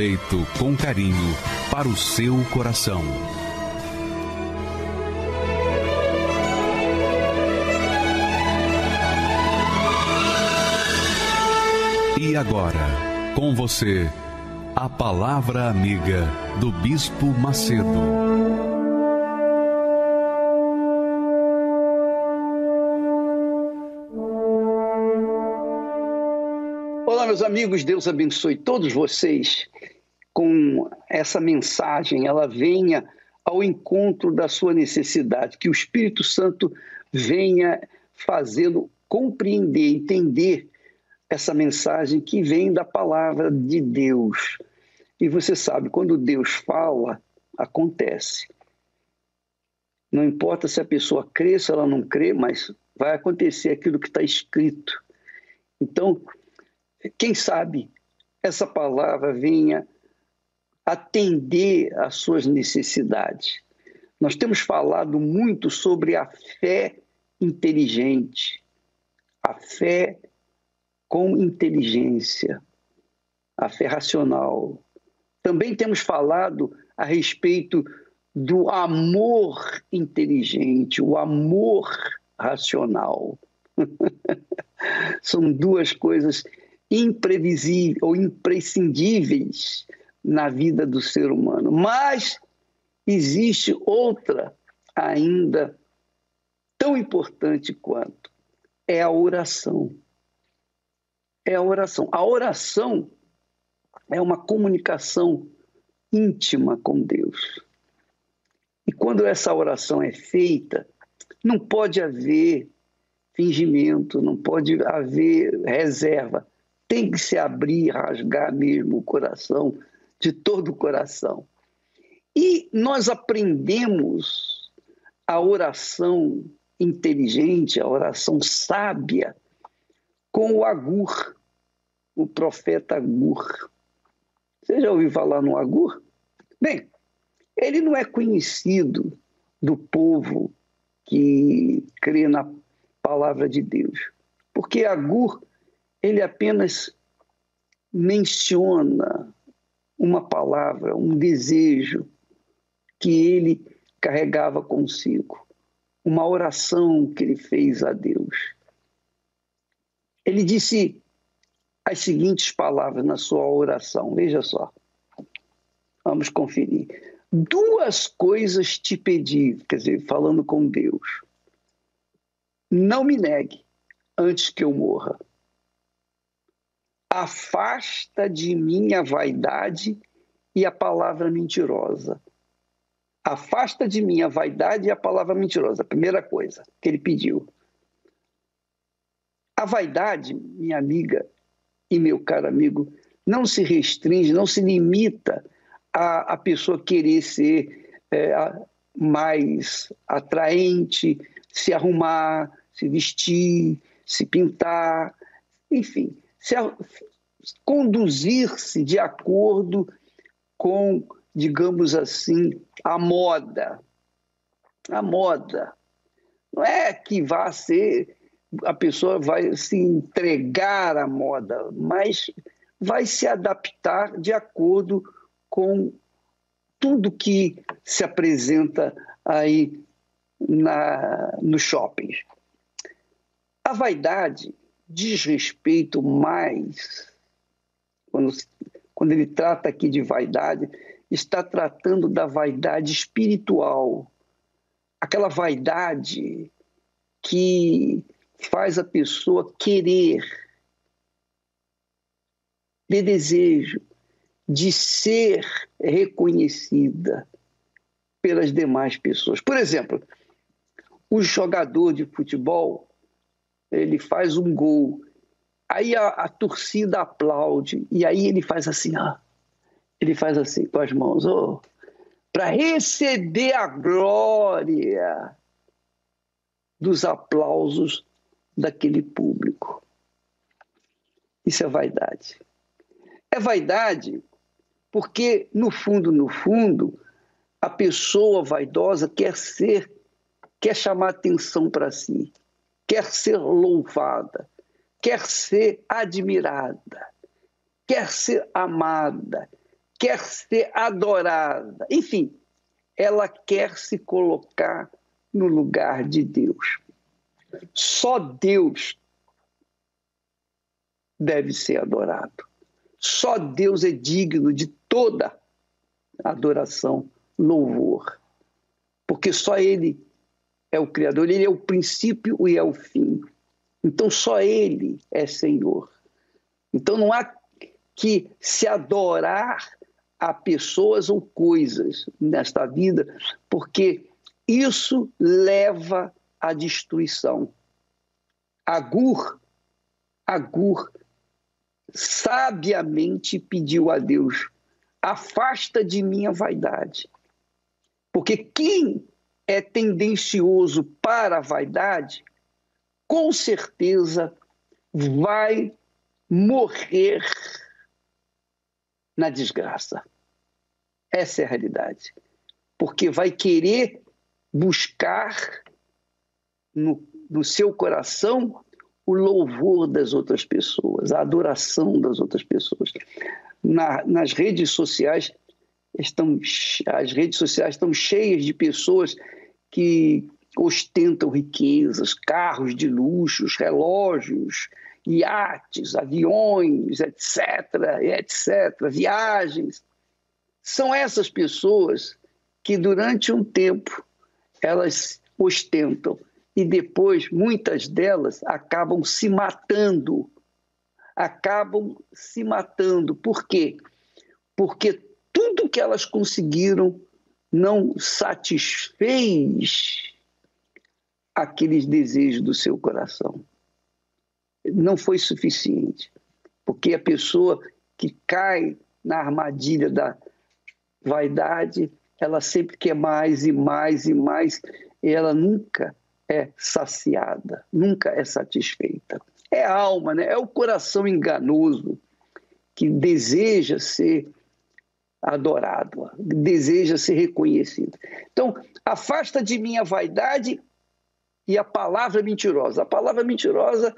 feito com carinho para o seu coração. E agora, com você, a Palavra Amiga do Bispo Macedo. Meus amigos, Deus abençoe todos vocês com essa mensagem. Ela venha ao encontro da sua necessidade, que o Espírito Santo venha fazê-lo compreender, entender essa mensagem que vem da palavra de Deus. E você sabe, quando Deus fala, acontece. Não importa se a pessoa crê, se ela não crê, mas vai acontecer aquilo que está escrito. Então, quem sabe essa palavra venha atender às suas necessidades. Nós temos falado muito sobre a fé inteligente, a fé com inteligência, a fé racional. Também temos falado a respeito do amor inteligente, o amor racional. São duas coisas imprevisíveis ou imprescindíveis na vida do ser humano. Mas existe outra ainda tão importante quanto é a oração é a oração. A oração é uma comunicação íntima com Deus. E quando essa oração é feita, não pode haver fingimento, não pode haver reserva. Tem que se abrir, rasgar mesmo o coração, de todo o coração. E nós aprendemos a oração inteligente, a oração sábia, com o Agur, o profeta Agur. Você já ouviu falar no Agur? Bem, ele não é conhecido do povo que crê na palavra de Deus, porque Agur ele apenas menciona uma palavra, um desejo que ele carregava consigo, uma oração que ele fez a Deus. Ele disse as seguintes palavras na sua oração. Veja só. Vamos conferir. Duas coisas te pedi, quer dizer, falando com Deus. Não me negue antes que eu morra. Afasta de mim a vaidade e a palavra mentirosa. Afasta de mim a vaidade e a palavra mentirosa. Primeira coisa que ele pediu. A vaidade, minha amiga, e meu caro amigo, não se restringe, não se limita a, a pessoa querer ser é, mais atraente, se arrumar, se vestir, se pintar, enfim, se conduzir-se de acordo com, digamos assim, a moda. A moda. Não é que vá ser a pessoa vai se entregar à moda, mas vai se adaptar de acordo com tudo que se apresenta aí na, no shopping. A vaidade diz respeito mais, quando, quando ele trata aqui de vaidade, está tratando da vaidade espiritual, aquela vaidade que faz a pessoa querer, ter desejo de ser reconhecida pelas demais pessoas. Por exemplo, o jogador de futebol, ele faz um gol, aí a, a torcida aplaude, e aí ele faz assim, ó, ele faz assim com as mãos, para receber a glória dos aplausos daquele público. Isso é vaidade. É vaidade porque, no fundo, no fundo, a pessoa vaidosa quer ser, quer chamar atenção para si, quer ser louvada, quer ser admirada, quer ser amada, quer ser adorada. Enfim, ela quer se colocar no lugar de Deus. Só Deus deve ser adorado. Só Deus é digno de toda adoração, louvor. Porque só Ele é o Criador, Ele é o princípio e é o fim. Então só Ele é Senhor. Então não há que se adorar a pessoas ou coisas nesta vida, porque isso leva à destruição. Agur, Agur sabiamente pediu a Deus: afasta de mim a vaidade. Porque quem é tendencioso para a vaidade, com certeza vai morrer na desgraça. Essa é a realidade. Porque vai querer buscar no, no seu coração o louvor das outras pessoas, a adoração das outras pessoas. Na, nas redes sociais estão as redes sociais estão cheias de pessoas que ostentam riquezas, carros de luxos, relógios, iates, aviões, etc, etc, viagens. São essas pessoas que durante um tempo elas ostentam e depois muitas delas acabam se matando. Acabam se matando. Por quê? Porque tudo que elas conseguiram não satisfez aqueles desejos do seu coração não foi suficiente. Porque a pessoa que cai na armadilha da vaidade, ela sempre quer mais e mais e mais, e ela nunca é saciada, nunca é satisfeita. É a alma, né? é o coração enganoso que deseja ser adorado, deseja ser reconhecido. Então, afasta de mim a vaidade e a palavra mentirosa. A palavra mentirosa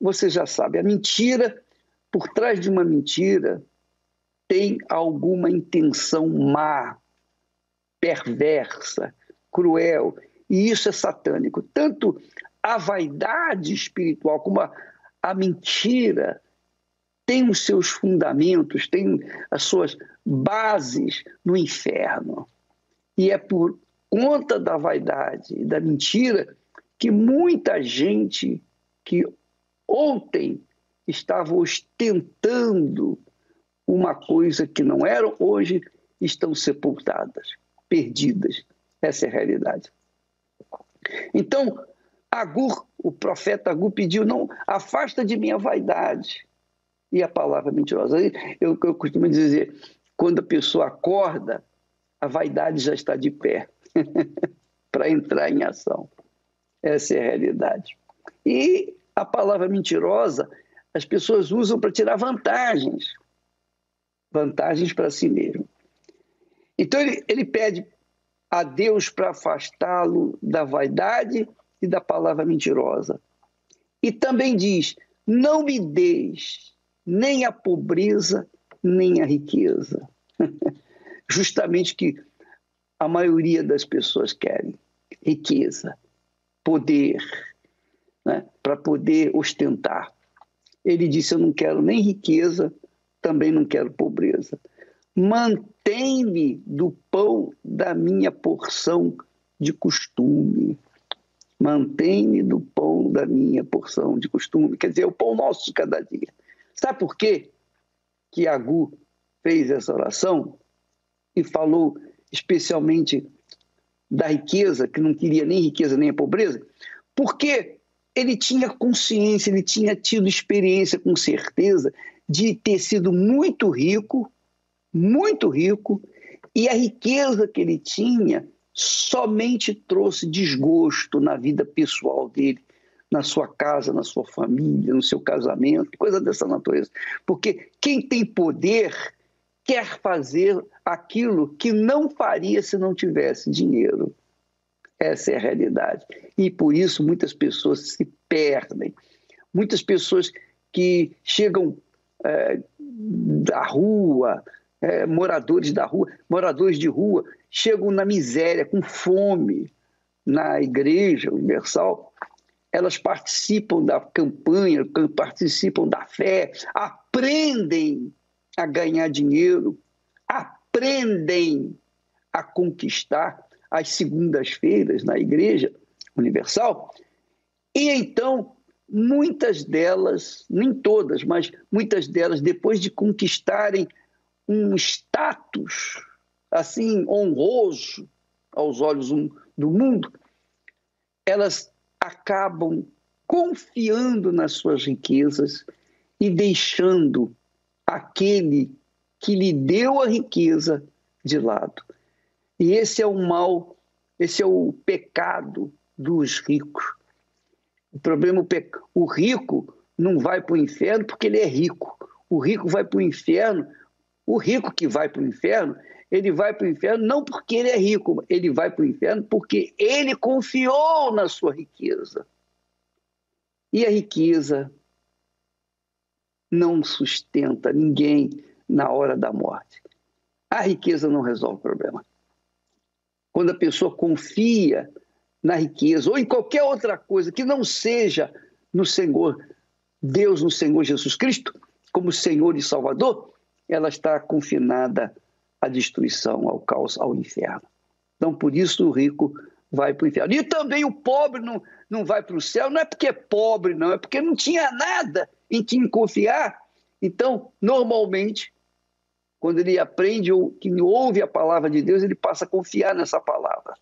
você já sabe, a mentira, por trás de uma mentira, tem alguma intenção má, perversa, cruel, e isso é satânico. Tanto a vaidade espiritual como a, a mentira tem os seus fundamentos, tem as suas bases no inferno. E é por conta da vaidade e da mentira que muita gente que ontem estavam ostentando uma coisa que não eram, hoje estão sepultadas, perdidas. Essa é a realidade. Então, Agur, o profeta Agur pediu, não, afasta de mim a vaidade. E a palavra mentirosa. Eu, eu costumo dizer, quando a pessoa acorda, a vaidade já está de pé para entrar em ação. Essa é a realidade. E a palavra mentirosa as pessoas usam para tirar vantagens, vantagens para si mesmo. Então ele, ele pede a Deus para afastá-lo da vaidade e da palavra mentirosa. E também diz: não me deis nem a pobreza, nem a riqueza. Justamente que a maioria das pessoas querem riqueza, poder, né, para poder ostentar. Ele disse: Eu não quero nem riqueza, também não quero pobreza. Mantém-me do pão da minha porção de costume. Mantém-me do pão da minha porção de costume. Quer dizer, o pão nosso de cada dia. Sabe por quê que Agu fez essa oração e falou especialmente da riqueza, que não queria nem riqueza nem a pobreza? Porque ele tinha consciência, ele tinha tido experiência com certeza de ter sido muito rico, muito rico, e a riqueza que ele tinha somente trouxe desgosto na vida pessoal dele, na sua casa, na sua família, no seu casamento, coisa dessa natureza. Porque quem tem poder quer fazer aquilo que não faria se não tivesse dinheiro. Essa é a realidade. E por isso muitas pessoas se perdem. Muitas pessoas que chegam é, da rua, é, moradores da rua, moradores de rua, chegam na miséria, com fome, na Igreja Universal, elas participam da campanha, participam da fé, aprendem a ganhar dinheiro, aprendem a conquistar as segundas-feiras na Igreja Universal. E então, muitas delas, nem todas, mas muitas delas, depois de conquistarem um status assim honroso aos olhos do mundo, elas acabam confiando nas suas riquezas e deixando aquele que lhe deu a riqueza de lado. E esse é o mal, esse é o pecado dos ricos. O problema, o rico não vai para o inferno porque ele é rico. O rico vai para o inferno. O rico que vai para o inferno ele vai para o inferno não porque ele é rico, ele vai para o inferno porque ele confiou na sua riqueza. E a riqueza não sustenta ninguém na hora da morte. A riqueza não resolve o problema. Quando a pessoa confia na riqueza ou em qualquer outra coisa que não seja no Senhor, Deus, no Senhor Jesus Cristo, como Senhor e Salvador, ela está confinada à destruição, ao caos, ao inferno. Então, por isso o rico vai para o inferno. E também o pobre não, não vai para o céu, não é porque é pobre, não, é porque não tinha nada em quem confiar. Então, normalmente, quando ele aprende ou que ouve a palavra de Deus, ele passa a confiar nessa palavra.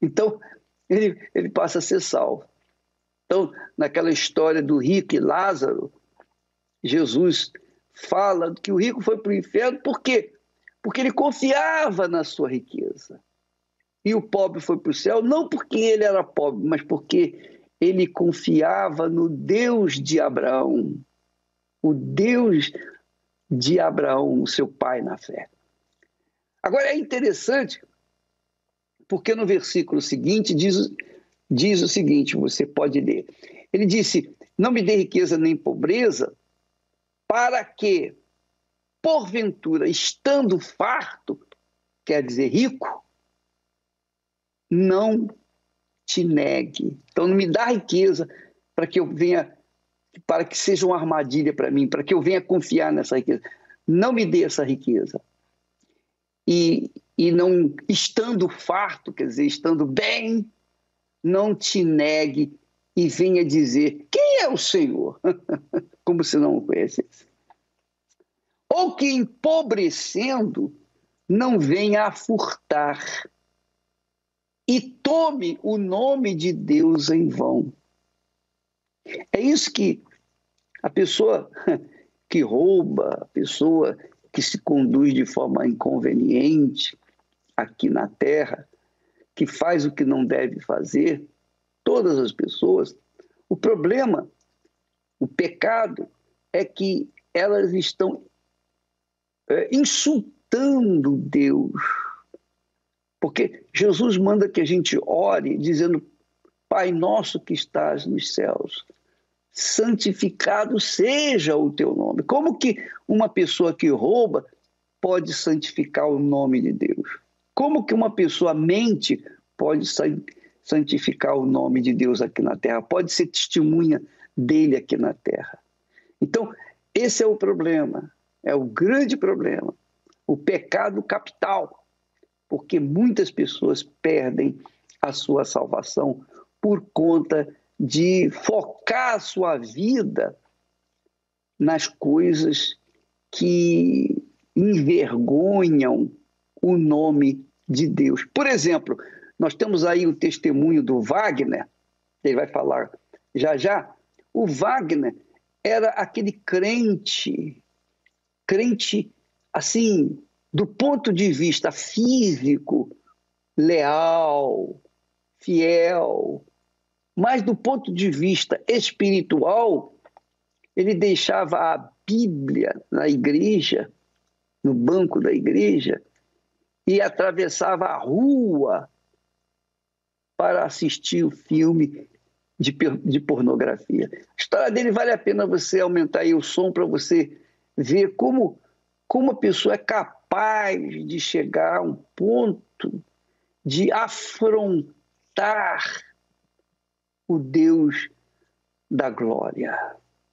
Então, ele, ele passa a ser salvo. Então, naquela história do rico e Lázaro, Jesus fala que o rico foi para o inferno por quê? Porque ele confiava na sua riqueza. E o pobre foi para o céu não porque ele era pobre, mas porque ele confiava no Deus de Abraão, o Deus de Abraão, seu pai na fé. Agora é interessante, porque no versículo seguinte diz, diz o seguinte: você pode ler. Ele disse: Não me dê riqueza nem pobreza, para que porventura, estando farto, quer dizer rico, não te negue. Então não me dá riqueza para que eu venha, para que seja uma armadilha para mim, para que eu venha confiar nessa riqueza. Não me dê essa riqueza. E, e não estando farto, quer dizer, estando bem, não te negue e venha dizer quem é o Senhor, como se não o conhecesse ou que empobrecendo não venha a furtar e tome o nome de Deus em vão. É isso que a pessoa que rouba, a pessoa que se conduz de forma inconveniente aqui na terra, que faz o que não deve fazer, todas as pessoas, o problema, o pecado é que elas estão é, insultando Deus. Porque Jesus manda que a gente ore dizendo: Pai nosso que estás nos céus, santificado seja o teu nome. Como que uma pessoa que rouba pode santificar o nome de Deus? Como que uma pessoa mente pode santificar o nome de Deus aqui na terra? Pode ser testemunha dele aqui na terra. Então, esse é o problema. É o grande problema. O pecado capital. Porque muitas pessoas perdem a sua salvação por conta de focar a sua vida nas coisas que envergonham o nome de Deus. Por exemplo, nós temos aí o testemunho do Wagner, ele vai falar já já. O Wagner era aquele crente crente, assim, do ponto de vista físico, leal, fiel, mas do ponto de vista espiritual, ele deixava a Bíblia na igreja, no banco da igreja, e atravessava a rua para assistir o filme de, de pornografia. A história dele vale a pena você aumentar aí o som para você ver como, como a pessoa é capaz de chegar a um ponto de afrontar o Deus da glória,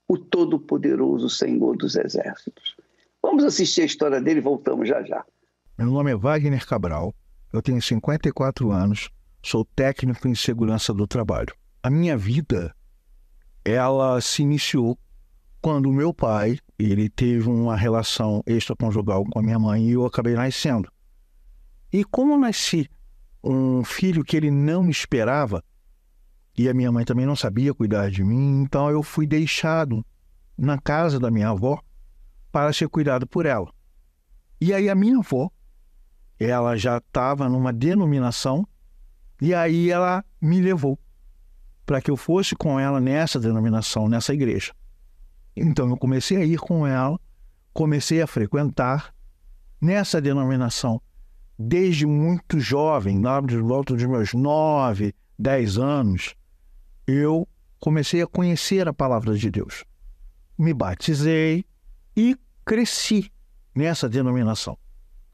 o Todo-Poderoso Senhor dos Exércitos. Vamos assistir a história dele e voltamos já já. Meu nome é Wagner Cabral, eu tenho 54 anos, sou técnico em segurança do trabalho. A minha vida, ela se iniciou quando o meu pai, ele teve uma relação extraconjugal com a minha mãe e eu acabei nascendo. E como eu nasci um filho que ele não esperava, e a minha mãe também não sabia cuidar de mim, então eu fui deixado na casa da minha avó para ser cuidado por ela. E aí a minha avó, ela já estava numa denominação, e aí ela me levou para que eu fosse com ela nessa denominação, nessa igreja. Então eu comecei a ir com ela, comecei a frequentar nessa denominação desde muito jovem, lá de volta dos meus nove, dez anos, eu comecei a conhecer a palavra de Deus. Me batizei e cresci nessa denominação.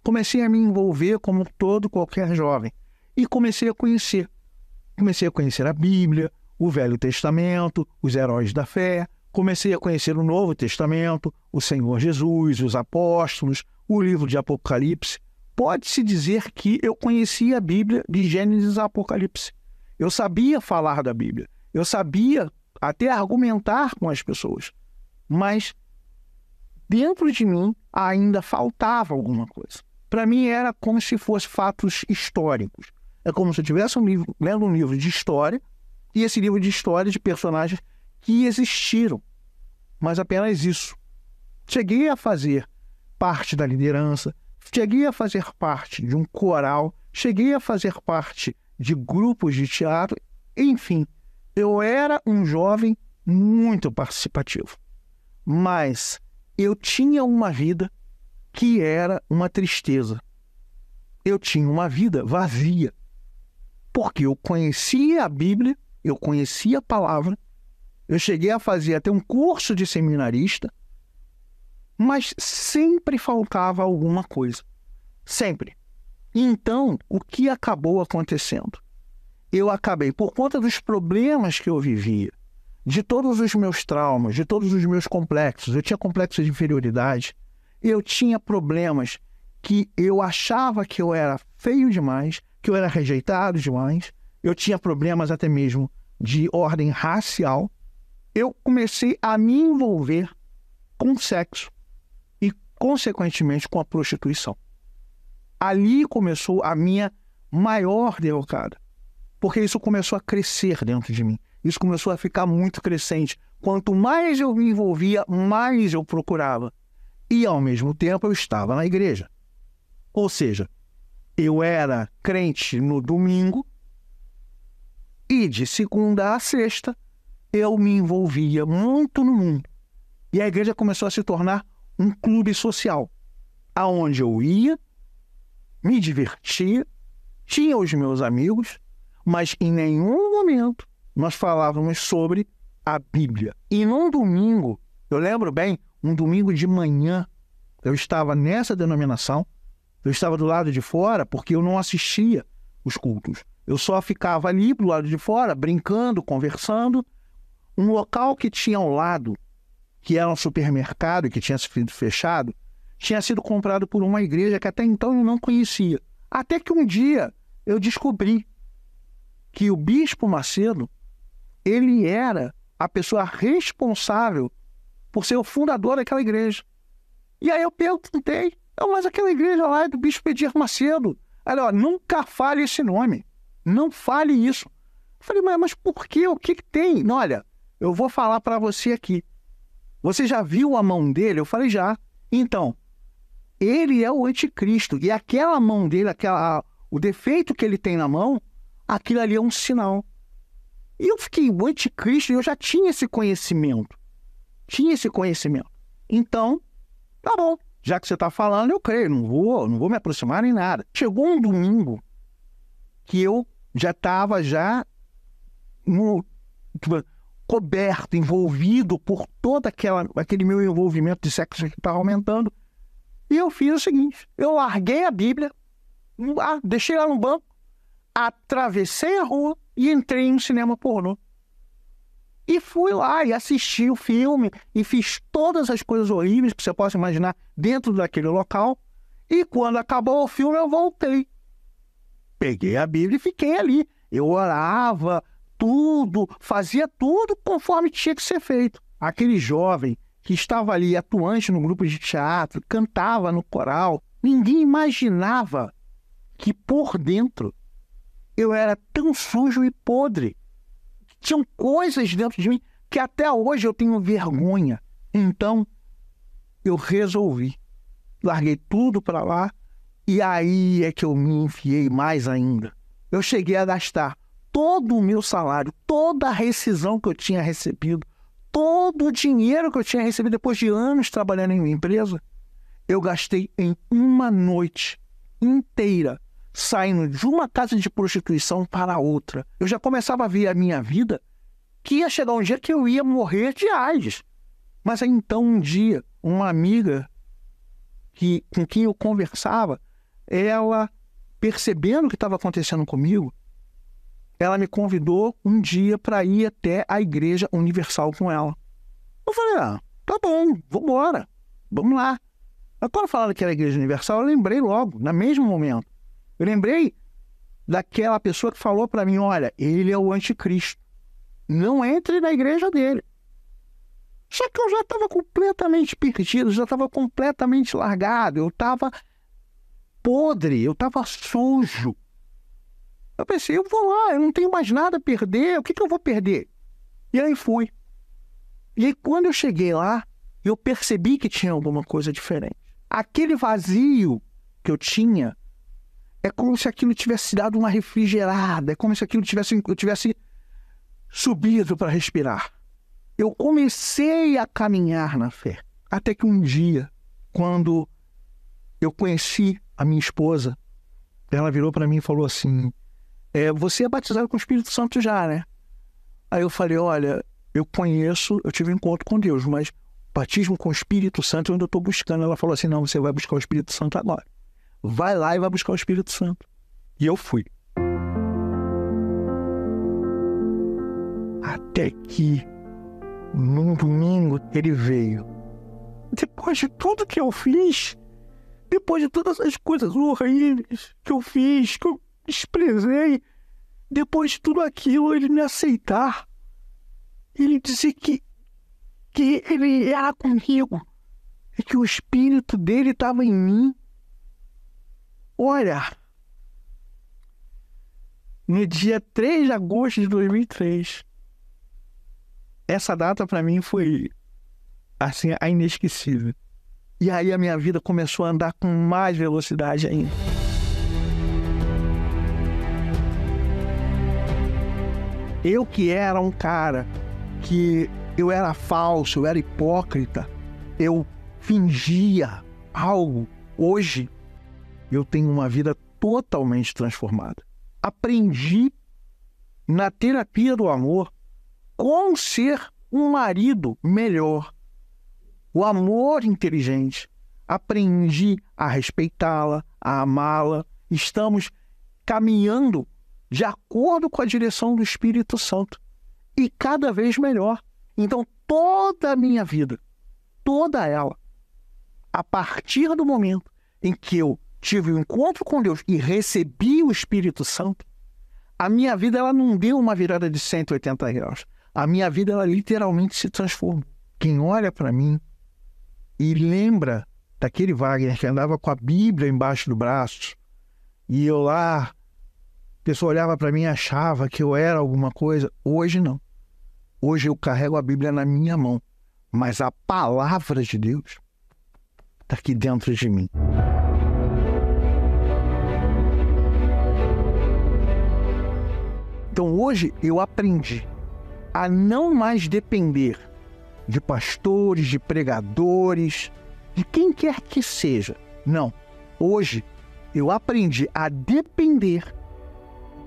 Comecei a me envolver como todo qualquer jovem e comecei a conhecer. Comecei a conhecer a Bíblia, o Velho Testamento, os heróis da fé, comecei a conhecer o Novo Testamento, o Senhor Jesus, os apóstolos, o livro de Apocalipse. Pode-se dizer que eu conhecia a Bíblia de Gênesis a Apocalipse. Eu sabia falar da Bíblia. Eu sabia até argumentar com as pessoas, mas dentro de mim ainda faltava alguma coisa. Para mim era como se fosse fatos históricos. É como se eu estivesse um livro, lendo um livro de história e esse livro de história de personagens que existiram, mas apenas isso. Cheguei a fazer parte da liderança, cheguei a fazer parte de um coral, cheguei a fazer parte de grupos de teatro, enfim, eu era um jovem muito participativo, mas eu tinha uma vida que era uma tristeza. Eu tinha uma vida vazia, porque eu conhecia a Bíblia, eu conhecia a palavra, eu cheguei a fazer até um curso de seminarista, mas sempre faltava alguma coisa. Sempre. Então, o que acabou acontecendo? eu acabei, por conta dos problemas que eu vivia, de todos os meus traumas, de todos os meus complexos, eu tinha complexos de inferioridade, eu tinha problemas que eu achava que eu era feio demais, que eu era rejeitado demais, eu tinha problemas até mesmo de ordem racial. Eu comecei a me envolver com sexo e, consequentemente, com a prostituição. Ali começou a minha maior derrocada porque isso começou a crescer dentro de mim. Isso começou a ficar muito crescente. Quanto mais eu me envolvia, mais eu procurava. E ao mesmo tempo eu estava na igreja. Ou seja, eu era crente no domingo e de segunda a sexta eu me envolvia muito no mundo. E a igreja começou a se tornar um clube social, aonde eu ia, me divertia, tinha os meus amigos mas em nenhum momento nós falávamos sobre a Bíblia. E num domingo, eu lembro bem, um domingo de manhã, eu estava nessa denominação, eu estava do lado de fora porque eu não assistia os cultos. Eu só ficava ali do lado de fora, brincando, conversando. Um local que tinha ao lado, que era um supermercado e que tinha sido fechado, tinha sido comprado por uma igreja que até então eu não conhecia. Até que um dia eu descobri que o bispo Macedo ele era a pessoa responsável por ser o fundador daquela igreja. E aí eu perguntei, mas aquela igreja lá é do bispo Edir Macedo. Ó, nunca fale esse nome. Não fale isso. Eu falei, mas, mas por quê? O que, que tem? Olha, eu vou falar para você aqui. Você já viu a mão dele? Eu falei, já. Então, ele é o anticristo. E aquela mão dele, aquela, o defeito que ele tem na mão, aquilo ali é um sinal. E eu fiquei, o anticristo, eu já tinha esse conhecimento. Tinha esse conhecimento. Então, tá bom. Já que você está falando, eu creio, não vou, não vou me aproximar nem nada. Chegou um domingo que eu já estava já no, coberto, envolvido por todo aquela, aquele meu envolvimento de sexo que estava aumentando. E eu fiz o seguinte: eu larguei a Bíblia, deixei lá no banco, atravessei a rua e entrei em um cinema pornô. E fui lá e assisti o filme e fiz todas as coisas horríveis que você possa imaginar dentro daquele local. E quando acabou o filme, eu voltei. Peguei a Bíblia e fiquei ali. Eu orava, tudo, fazia tudo conforme tinha que ser feito. Aquele jovem que estava ali atuante no grupo de teatro, cantava no coral, ninguém imaginava que por dentro eu era tão sujo e podre. Tinham coisas dentro de mim que até hoje eu tenho vergonha. Então eu resolvi. Larguei tudo para lá e aí é que eu me enfiei mais ainda. Eu cheguei a gastar todo o meu salário, toda a rescisão que eu tinha recebido, todo o dinheiro que eu tinha recebido depois de anos trabalhando em uma empresa, eu gastei em uma noite inteira saindo de uma casa de prostituição para outra. Eu já começava a ver a minha vida que ia chegar um dia que eu ia morrer de AIDS. Mas aí então um dia, uma amiga que, com quem eu conversava, ela percebendo o que estava acontecendo comigo, ela me convidou um dia para ir até a Igreja Universal com ela. Eu falei, ah, tá bom, vambora, vamos lá. Mas quando falaram que era a Igreja Universal, eu lembrei logo, no mesmo momento. Eu lembrei daquela pessoa que falou para mim, olha, ele é o anticristo. Não entre na igreja dele. Só que eu já estava completamente perdido, já estava completamente largado, eu estava podre, eu estava sujo. Eu pensei, eu vou lá, eu não tenho mais nada a perder, o que, que eu vou perder? E aí fui. E aí, quando eu cheguei lá, eu percebi que tinha alguma coisa diferente. Aquele vazio que eu tinha é como se aquilo tivesse dado uma refrigerada, é como se aquilo tivesse, eu tivesse subido para respirar. Eu comecei a caminhar na fé, até que um dia, quando eu conheci a minha esposa, ela virou para mim e falou assim: é, Você é batizado com o Espírito Santo já, né? Aí eu falei: Olha, eu conheço, eu tive um encontro com Deus, mas batismo com o Espírito Santo eu ainda estou buscando. Ela falou assim: Não, você vai buscar o Espírito Santo agora. Vai lá e vai buscar o Espírito Santo. E eu fui. Até que, num domingo, ele veio. Depois de tudo que eu fiz, depois de todas as coisas horríveis que eu fiz, que eu desprezei, depois de tudo aquilo, ele me aceitar. Ele dizer que, que ele era comigo e que o espírito dele estava em mim. Olha, no dia 3 de agosto de 2003, essa data para mim foi assim a inesquecível. E aí a minha vida começou a andar com mais velocidade ainda. Eu que era um cara que eu era falso, eu era hipócrita, eu fingia algo. Hoje eu tenho uma vida totalmente transformada. Aprendi na terapia do amor como ser um marido melhor. O amor inteligente. Aprendi a respeitá-la, a amá-la. Estamos caminhando de acordo com a direção do Espírito Santo e cada vez melhor. Então, toda a minha vida, toda ela, a partir do momento em que eu tive o um encontro com Deus e recebi o Espírito Santo, a minha vida ela não deu uma virada de 180 graus. A minha vida ela literalmente se transformou. Quem olha para mim e lembra daquele Wagner que andava com a Bíblia embaixo do braço e eu lá, a pessoa olhava para mim e achava que eu era alguma coisa. Hoje não. Hoje eu carrego a Bíblia na minha mão, mas a palavra de Deus está aqui dentro de mim. Então hoje eu aprendi a não mais depender de pastores, de pregadores, de quem quer que seja. Não. Hoje eu aprendi a depender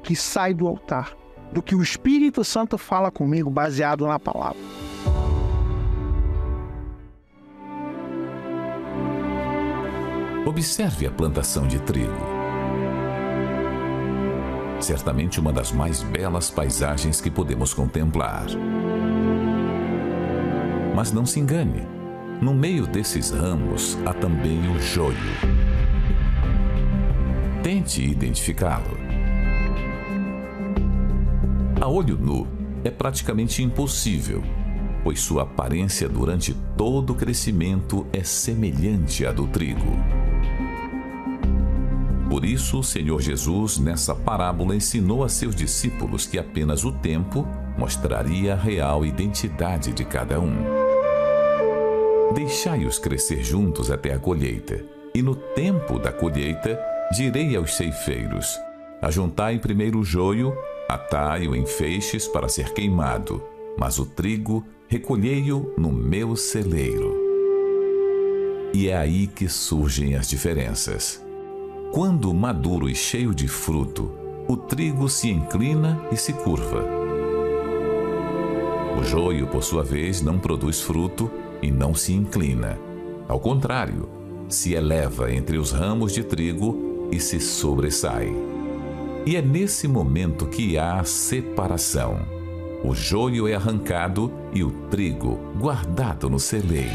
que sai do altar, do que o Espírito Santo fala comigo baseado na palavra. Observe a plantação de trigo. Certamente uma das mais belas paisagens que podemos contemplar. Mas não se engane, no meio desses ramos há também o joio. Tente identificá-lo. A olho nu é praticamente impossível, pois sua aparência durante todo o crescimento é semelhante à do trigo. Por isso, o Senhor Jesus, nessa parábola, ensinou a seus discípulos que apenas o tempo mostraria a real identidade de cada um. Deixai-os crescer juntos até a colheita, e no tempo da colheita, direi aos ceifeiros: Ajuntai primeiro o joio, atai-o em feixes para ser queimado, mas o trigo recolhei-o no meu celeiro. E é aí que surgem as diferenças. Quando maduro e cheio de fruto, o trigo se inclina e se curva. O joio, por sua vez, não produz fruto e não se inclina. Ao contrário, se eleva entre os ramos de trigo e se sobressai. E é nesse momento que há a separação. O joio é arrancado e o trigo guardado no celeiro.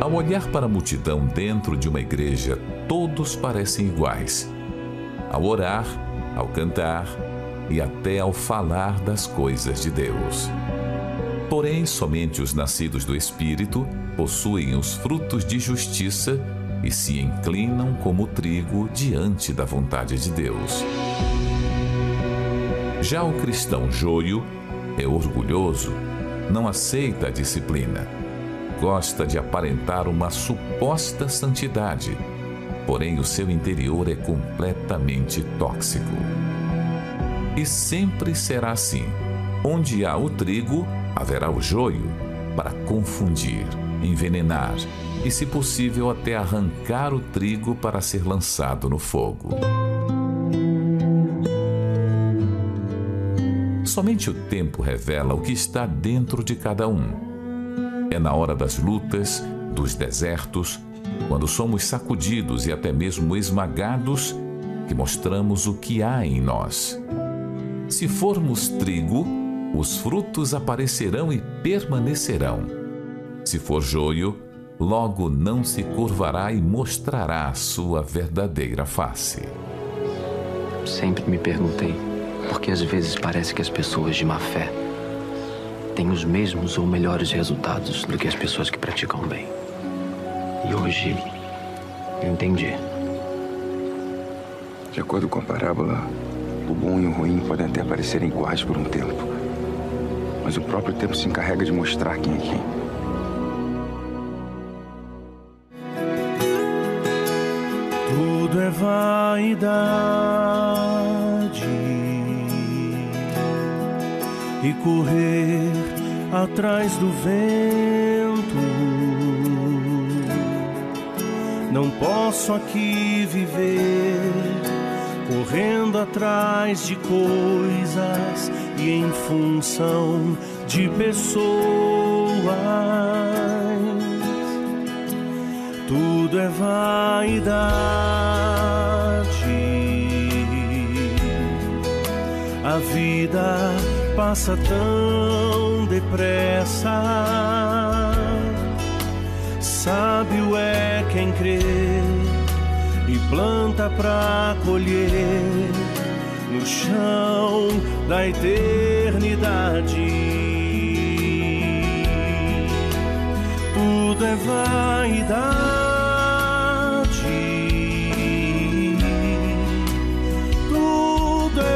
Ao olhar para a multidão dentro de uma igreja, todos parecem iguais. Ao orar, ao cantar e até ao falar das coisas de Deus. Porém, somente os nascidos do Espírito possuem os frutos de justiça e se inclinam como trigo diante da vontade de Deus. Já o cristão joio é orgulhoso, não aceita a disciplina gosta de aparentar uma suposta santidade, porém o seu interior é completamente tóxico. E sempre será assim. Onde há o trigo, haverá o joio, para confundir, envenenar e, se possível, até arrancar o trigo para ser lançado no fogo. Somente o tempo revela o que está dentro de cada um é na hora das lutas, dos desertos, quando somos sacudidos e até mesmo esmagados, que mostramos o que há em nós. Se formos trigo, os frutos aparecerão e permanecerão. Se for joio, logo não se curvará e mostrará a sua verdadeira face. Sempre me perguntei por que às vezes parece que as pessoas de má fé têm os mesmos ou melhores resultados do que as pessoas que praticam bem. E hoje entendi. De acordo com a parábola, o bom e o ruim podem até parecerem iguais por um tempo. Mas o próprio tempo se encarrega de mostrar quem é quem. Tudo é vaidade e correr atrás do vento. Não posso aqui viver correndo atrás de coisas e em função de pessoas. Tudo é vaidade. A vida passa tão depressa. Sábio é quem crê e planta pra colher no chão da eternidade. Tudo é vaidade.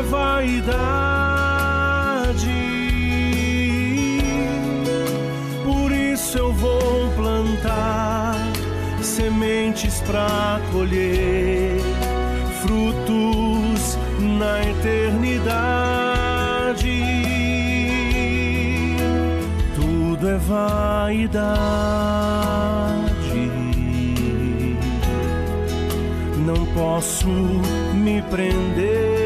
Tudo é vaidade. sementes para colher frutos na eternidade. Tudo é vaidade, não posso me prender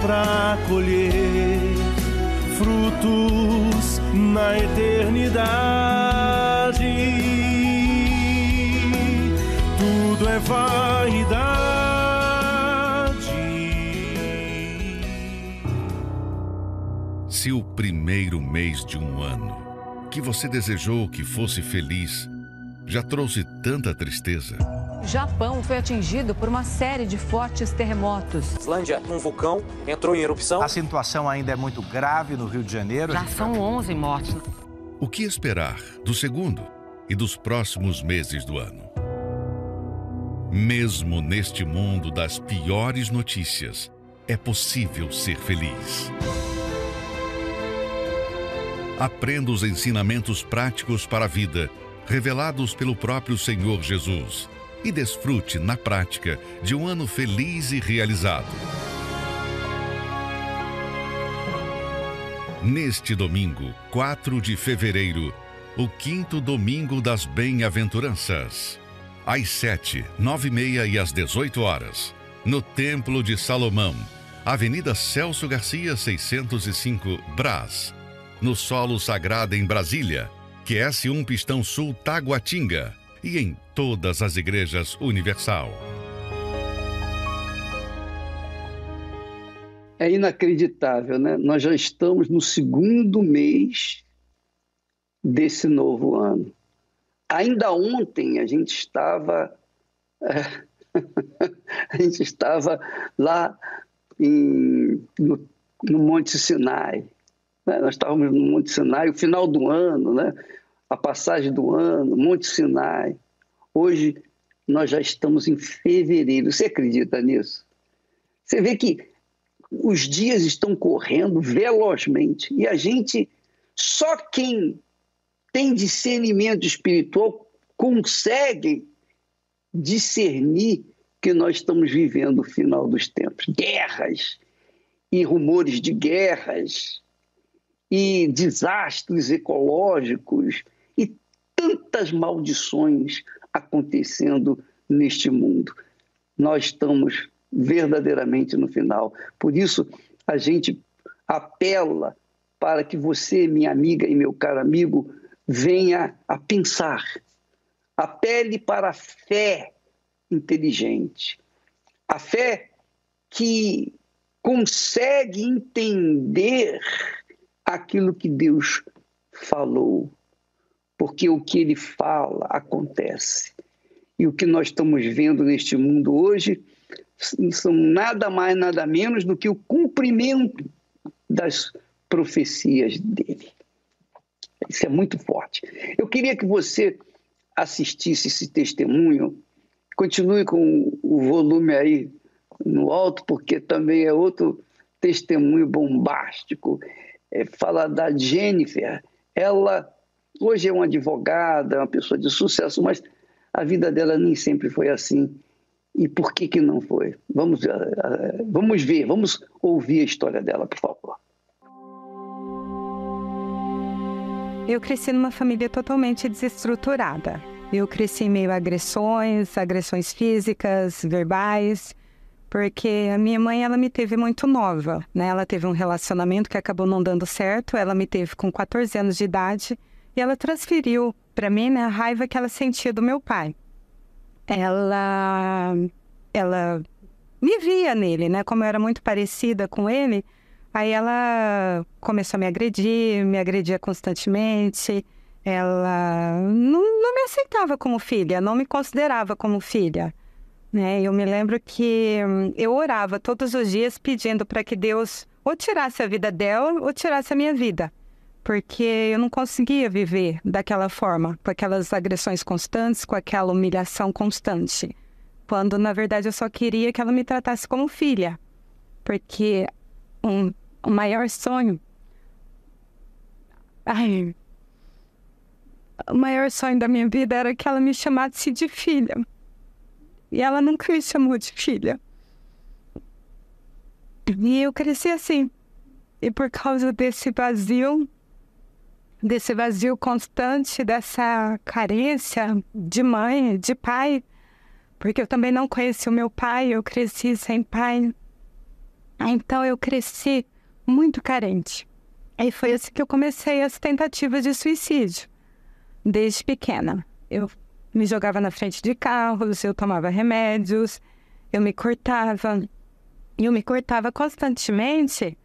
Para colher frutos na eternidade. Tudo é vaidade. Se o primeiro mês de um ano, que você desejou que fosse feliz, já trouxe tanta tristeza, Japão foi atingido por uma série de fortes terremotos. Islândia, um vulcão entrou em erupção. A situação ainda é muito grave no Rio de Janeiro. Já são 11 mortes. o que esperar do segundo e dos próximos meses do ano? Mesmo neste mundo das piores notícias, é possível ser feliz. Aprenda os ensinamentos práticos para a vida, revelados pelo próprio Senhor Jesus, e desfrute na prática de um ano feliz e realizado. Neste domingo, 4 de fevereiro, o quinto domingo das bem-aventuranças. Às 7, 9 e meia e às 18 horas, no Templo de Salomão, Avenida Celso Garcia, 605, Brás. No Solo Sagrado em Brasília, QS1 Pistão Sul Taguatinga e em todas as igrejas Universal. É inacreditável, né? Nós já estamos no segundo mês desse novo ano. Ainda ontem a gente estava a gente estava lá em- no, no Monte Sinai. né? Nós estávamos no Monte Sinai, o final do ano, né? A passagem do ano, Monte Sinai. Hoje nós já estamos em fevereiro. Você acredita nisso? Você vê que os dias estão correndo velozmente e a gente, só quem tem discernimento espiritual consegue discernir que nós estamos vivendo o final dos tempos. Guerras e rumores de guerras e desastres ecológicos tantas maldições acontecendo neste mundo. Nós estamos verdadeiramente no final. Por isso, a gente apela para que você, minha amiga e meu caro amigo, venha a pensar. Apele para a fé inteligente. A fé que consegue entender aquilo que Deus falou. Porque o que ele fala acontece. E o que nós estamos vendo neste mundo hoje são nada mais, nada menos do que o cumprimento das profecias dele. Isso é muito forte. Eu queria que você assistisse esse testemunho. Continue com o volume aí no alto, porque também é outro testemunho bombástico. É, fala da Jennifer. Ela hoje é uma advogada, uma pessoa de sucesso, mas a vida dela nem sempre foi assim. E por que que não foi? Vamos, uh, uh, vamos ver, vamos ouvir a história dela, por favor. Eu cresci numa família totalmente desestruturada. Eu cresci meio agressões, agressões físicas, verbais, porque a minha mãe ela me teve muito nova, né? Ela teve um relacionamento que acabou não dando certo. Ela me teve com 14 anos de idade e ela transferiu para mim né, a raiva que ela sentia do meu pai. Ela, ela me via nele, né? Como eu era muito parecida com ele, aí ela começou a me agredir, me agredia constantemente. Ela não, não me aceitava como filha, não me considerava como filha. Né? Eu me lembro que hum, eu orava todos os dias pedindo para que Deus ou tirasse a vida dela ou tirasse a minha vida, porque eu não conseguia viver daquela forma, com aquelas agressões constantes, com aquela humilhação constante, quando na verdade eu só queria que ela me tratasse como filha, porque um, o maior sonho. Ai, o maior sonho da minha vida era que ela me chamasse de filha. E ela nunca me chamou de filha. E eu cresci assim. E por causa desse vazio, desse vazio constante, dessa carência de mãe, de pai, porque eu também não conheci o meu pai, eu cresci sem pai. Então eu cresci muito carente. E foi assim que eu comecei as tentativas de suicídio, desde pequena. Eu me jogava na frente de carros, eu tomava remédios, eu me cortava. Eu me cortava constantemente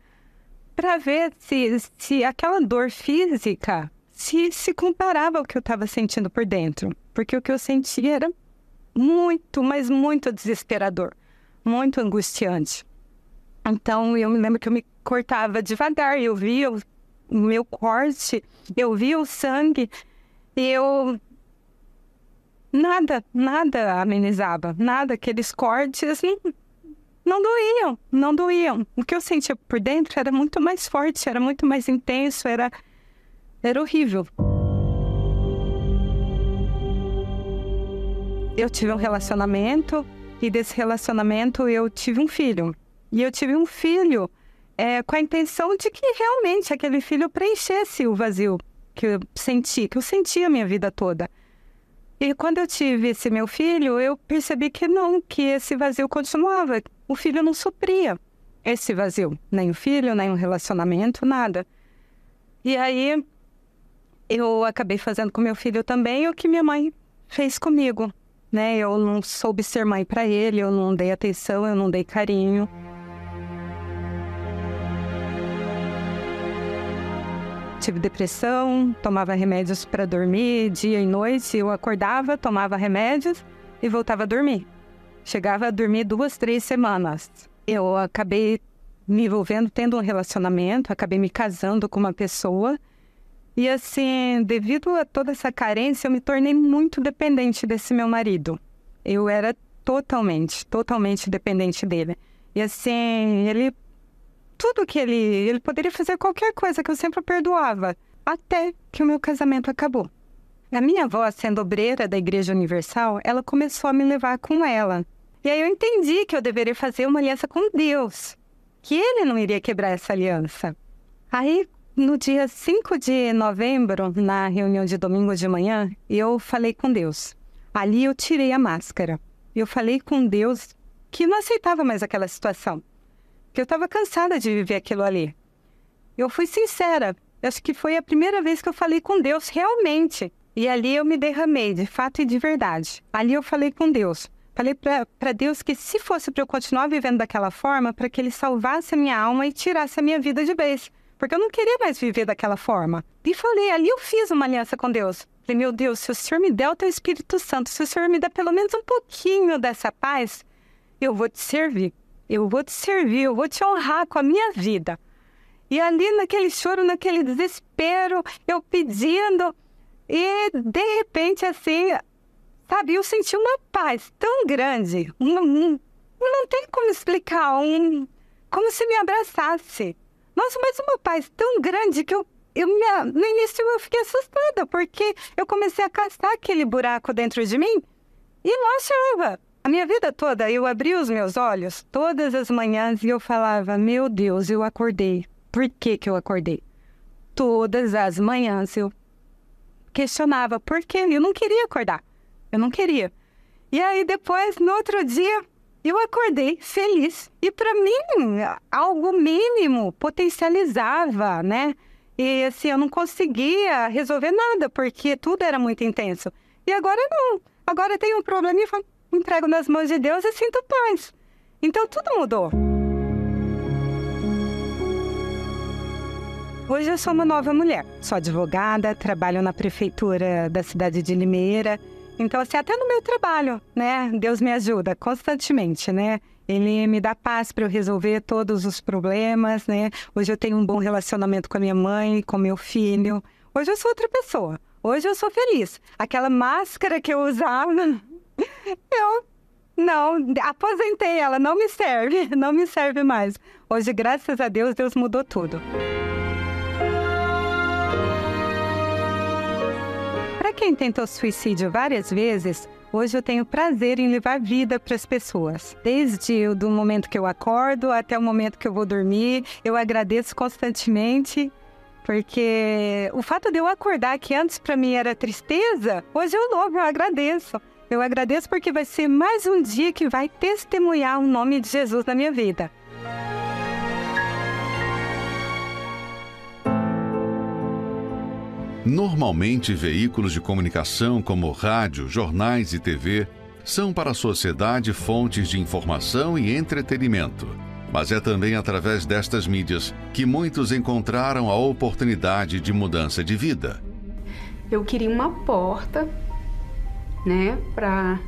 para ver se, se aquela dor física se, se comparava ao que eu estava sentindo por dentro. Porque o que eu sentia era muito, mas muito desesperador, muito angustiante. Então eu me lembro que eu me cortava devagar, eu via o meu corte, eu via o sangue, eu nada, nada amenizava, nada, aqueles cortes não, não doíam, não doíam. O que eu sentia por dentro era muito mais forte, era muito mais intenso, era, era horrível. Eu tive um relacionamento e desse relacionamento eu tive um filho. E eu tive um filho é, com a intenção de que realmente aquele filho preenchesse o vazio que eu senti, que eu senti a minha vida toda. E quando eu tive esse meu filho, eu percebi que não, que esse vazio continuava. O filho não supria esse vazio, nem o filho, nem o relacionamento, nada. E aí eu acabei fazendo com meu filho também o que minha mãe fez comigo, né? Eu não soube ser mãe para ele, eu não dei atenção, eu não dei carinho. Tive depressão, tomava remédios para dormir dia e noite. Eu acordava, tomava remédios e voltava a dormir. Chegava a dormir duas, três semanas. Eu acabei me envolvendo, tendo um relacionamento, acabei me casando com uma pessoa. E assim, devido a toda essa carência, eu me tornei muito dependente desse meu marido. Eu era totalmente, totalmente dependente dele. E assim, ele tudo que ele. Ele poderia fazer qualquer coisa que eu sempre perdoava, até que o meu casamento acabou. A minha avó, sendo obreira da Igreja Universal, ela começou a me levar com ela. E aí eu entendi que eu deveria fazer uma aliança com Deus, que ele não iria quebrar essa aliança. Aí, no dia 5 de novembro, na reunião de domingo de manhã, eu falei com Deus. Ali eu tirei a máscara. Eu falei com Deus que não aceitava mais aquela situação que eu estava cansada de viver aquilo ali. Eu fui sincera. Acho que foi a primeira vez que eu falei com Deus realmente. E ali eu me derramei, de fato e de verdade. Ali eu falei com Deus. Falei para Deus que se fosse para eu continuar vivendo daquela forma, para que Ele salvasse a minha alma e tirasse a minha vida de vez. Porque eu não queria mais viver daquela forma. E falei, ali eu fiz uma aliança com Deus. Falei, meu Deus, se o Senhor me der o teu Espírito Santo, se o Senhor me der pelo menos um pouquinho dessa paz, eu vou te servir. Eu vou te servir, eu vou te honrar com a minha vida. E ali naquele choro, naquele desespero, eu pedindo, e de repente assim, sabe, eu senti uma paz tão grande, um, um, não tem como explicar, um, como se me abraçasse. Nossa, mas uma paz tão grande que eu, eu me, no início eu fiquei assustada, porque eu comecei a caçar aquele buraco dentro de mim e não achava. A minha vida toda, eu abria os meus olhos todas as manhãs e eu falava: Meu Deus, eu acordei. Por que, que eu acordei? Todas as manhãs eu questionava por quê. Eu não queria acordar. Eu não queria. E aí depois, no outro dia, eu acordei feliz. E para mim, algo mínimo potencializava, né? E assim, eu não conseguia resolver nada, porque tudo era muito intenso. E agora não. Agora tem um problema e falo, entrego nas mãos de Deus e sinto paz. Então tudo mudou. Hoje eu sou uma nova mulher. Sou advogada, trabalho na prefeitura da cidade de Limeira. Então, assim, até no meu trabalho, né? Deus me ajuda constantemente, né? Ele me dá paz para eu resolver todos os problemas, né? Hoje eu tenho um bom relacionamento com a minha mãe, com meu filho. Hoje eu sou outra pessoa. Hoje eu sou feliz. Aquela máscara que eu usava eu Não, aposentei ela, não me serve, não me serve mais. Hoje, graças a Deus, Deus mudou tudo. Para quem tentou suicídio várias vezes, hoje eu tenho prazer em levar vida para as pessoas. Desde o momento que eu acordo até o momento que eu vou dormir, eu agradeço constantemente porque o fato de eu acordar que antes para mim era tristeza, hoje eu louvo, eu agradeço. Eu agradeço porque vai ser mais um dia que vai testemunhar o nome de Jesus na minha vida. Normalmente, veículos de comunicação como rádio, jornais e TV são para a sociedade fontes de informação e entretenimento. Mas é também através destas mídias que muitos encontraram a oportunidade de mudança de vida. Eu queria uma porta né? Para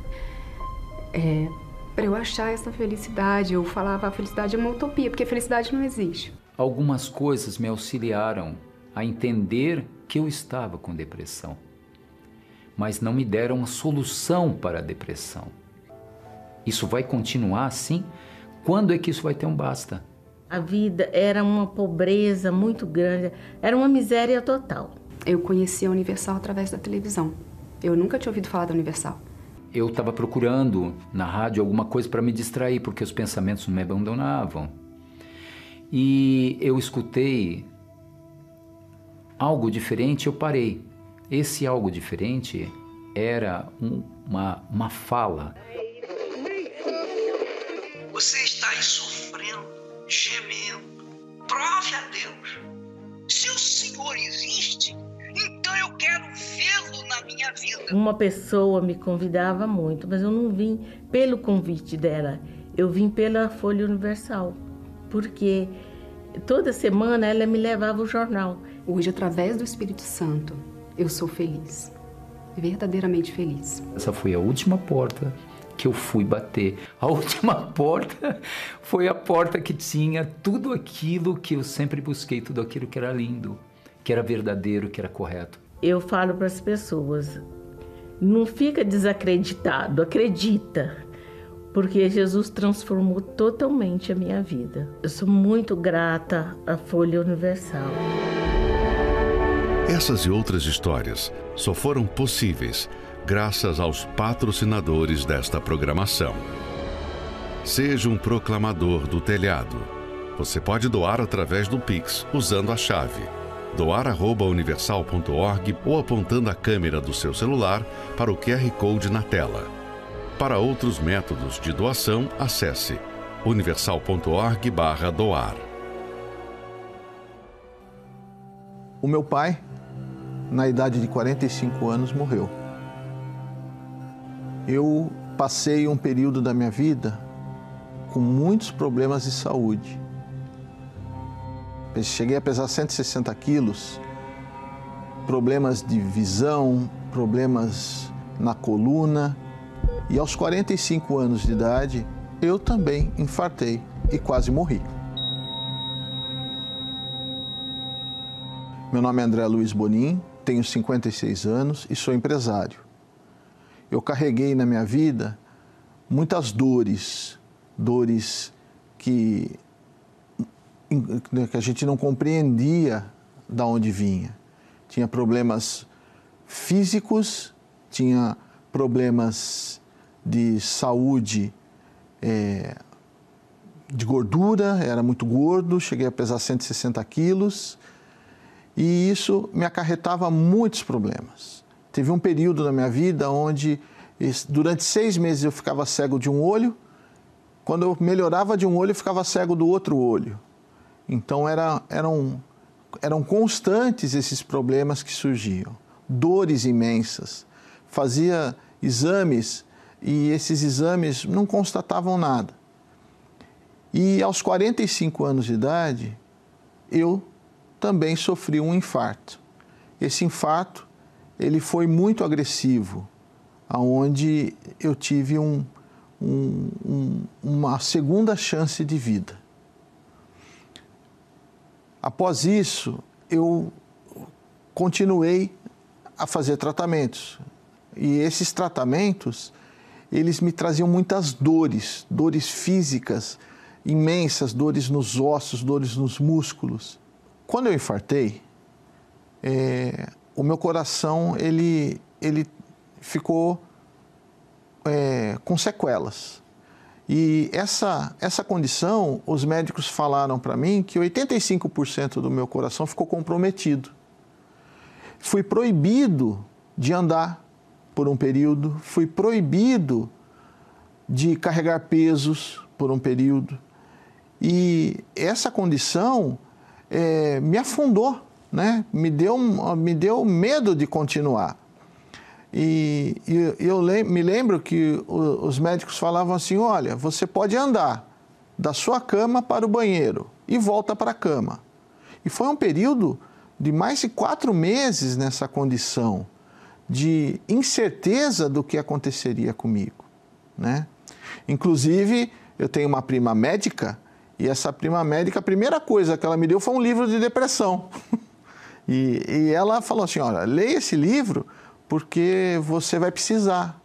é, para eu achar essa felicidade. Eu falava a felicidade é uma utopia, porque a felicidade não existe. Algumas coisas me auxiliaram a entender que eu estava com depressão, mas não me deram uma solução para a depressão. Isso vai continuar assim? Quando é que isso vai ter um basta? A vida era uma pobreza muito grande, era uma miséria total. Eu conheci a Universal através da televisão. Eu nunca tinha ouvido falar da Universal. Eu estava procurando na rádio alguma coisa para me distrair, porque os pensamentos não me abandonavam. E eu escutei algo diferente, eu parei. Esse algo diferente era um, uma, uma fala. Você está aí sofrendo, gemendo. Prove a Deus. Se o Senhor existe, então eu quero vê-lo minha vida. Uma pessoa me convidava muito, mas eu não vim pelo convite dela. Eu vim pela Folha Universal, porque toda semana ela me levava o jornal. Hoje, através do Espírito Santo, eu sou feliz, verdadeiramente feliz. Essa foi a última porta que eu fui bater. A última porta foi a porta que tinha tudo aquilo que eu sempre busquei, tudo aquilo que era lindo que era verdadeiro, que era correto. Eu falo para as pessoas: não fica desacreditado, acredita, porque Jesus transformou totalmente a minha vida. Eu sou muito grata à Folha Universal. Essas e outras histórias só foram possíveis graças aos patrocinadores desta programação. Seja um proclamador do telhado. Você pode doar através do Pix usando a chave doar@universal.org ou apontando a câmera do seu celular para o QR Code na tela. Para outros métodos de doação, acesse universal.org/doar. O meu pai, na idade de 45 anos, morreu. Eu passei um período da minha vida com muitos problemas de saúde cheguei a pesar 160 quilos, problemas de visão, problemas na coluna. E aos 45 anos de idade, eu também infartei e quase morri. Meu nome é André Luiz Bonin, tenho 56 anos e sou empresário. Eu carreguei na minha vida muitas dores, dores que que a gente não compreendia da onde vinha. Tinha problemas físicos, tinha problemas de saúde, é, de gordura, era muito gordo, cheguei a pesar 160 quilos e isso me acarretava muitos problemas. Teve um período na minha vida onde durante seis meses eu ficava cego de um olho, quando eu melhorava de um olho eu ficava cego do outro olho. Então era, eram, eram constantes esses problemas que surgiam, dores imensas. Fazia exames e esses exames não constatavam nada. E aos 45 anos de idade, eu também sofri um infarto. Esse infarto, ele foi muito agressivo, aonde eu tive um, um, um, uma segunda chance de vida. Após isso, eu continuei a fazer tratamentos. E esses tratamentos, eles me traziam muitas dores, dores físicas imensas, dores nos ossos, dores nos músculos. Quando eu infartei, é, o meu coração ele, ele ficou é, com sequelas. E essa, essa condição, os médicos falaram para mim que 85% do meu coração ficou comprometido. Fui proibido de andar por um período, fui proibido de carregar pesos por um período. E essa condição é, me afundou, né? me, deu, me deu medo de continuar. E, e eu me lembro que os médicos falavam assim: olha, você pode andar da sua cama para o banheiro e volta para a cama. E foi um período de mais de quatro meses nessa condição de incerteza do que aconteceria comigo, né? Inclusive, eu tenho uma prima médica e essa prima médica, a primeira coisa que ela me deu foi um livro de depressão. e, e ela falou assim: olha, leia esse livro porque você vai precisar.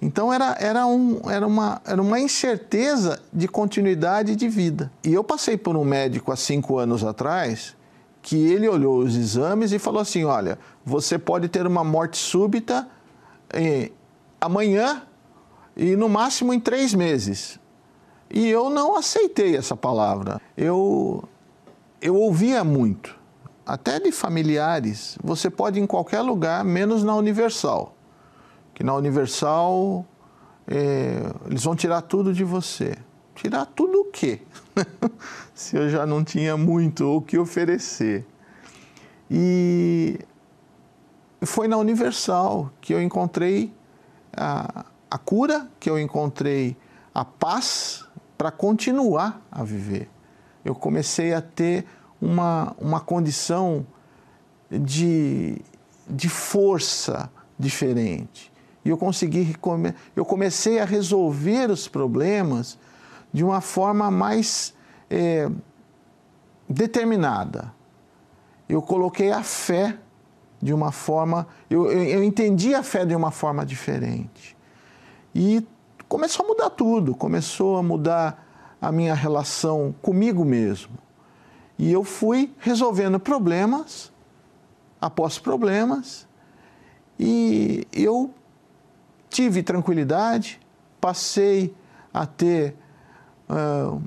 Então era, era, um, era, uma, era uma incerteza de continuidade de vida. E eu passei por um médico há cinco anos atrás que ele olhou os exames e falou assim: olha, você pode ter uma morte súbita eh, amanhã e no máximo em três meses. E eu não aceitei essa palavra. Eu, eu ouvia muito até de familiares, você pode ir em qualquer lugar, menos na Universal. Que na Universal é, eles vão tirar tudo de você. Tirar tudo o quê? Se eu já não tinha muito o que oferecer. E foi na Universal que eu encontrei a, a cura, que eu encontrei a paz para continuar a viver. Eu comecei a ter uma, uma condição de, de força diferente. E eu consegui, eu comecei a resolver os problemas de uma forma mais é, determinada. Eu coloquei a fé de uma forma, eu, eu, eu entendi a fé de uma forma diferente. E começou a mudar tudo, começou a mudar a minha relação comigo mesmo. E eu fui resolvendo problemas após problemas e eu tive tranquilidade, passei a ter uh,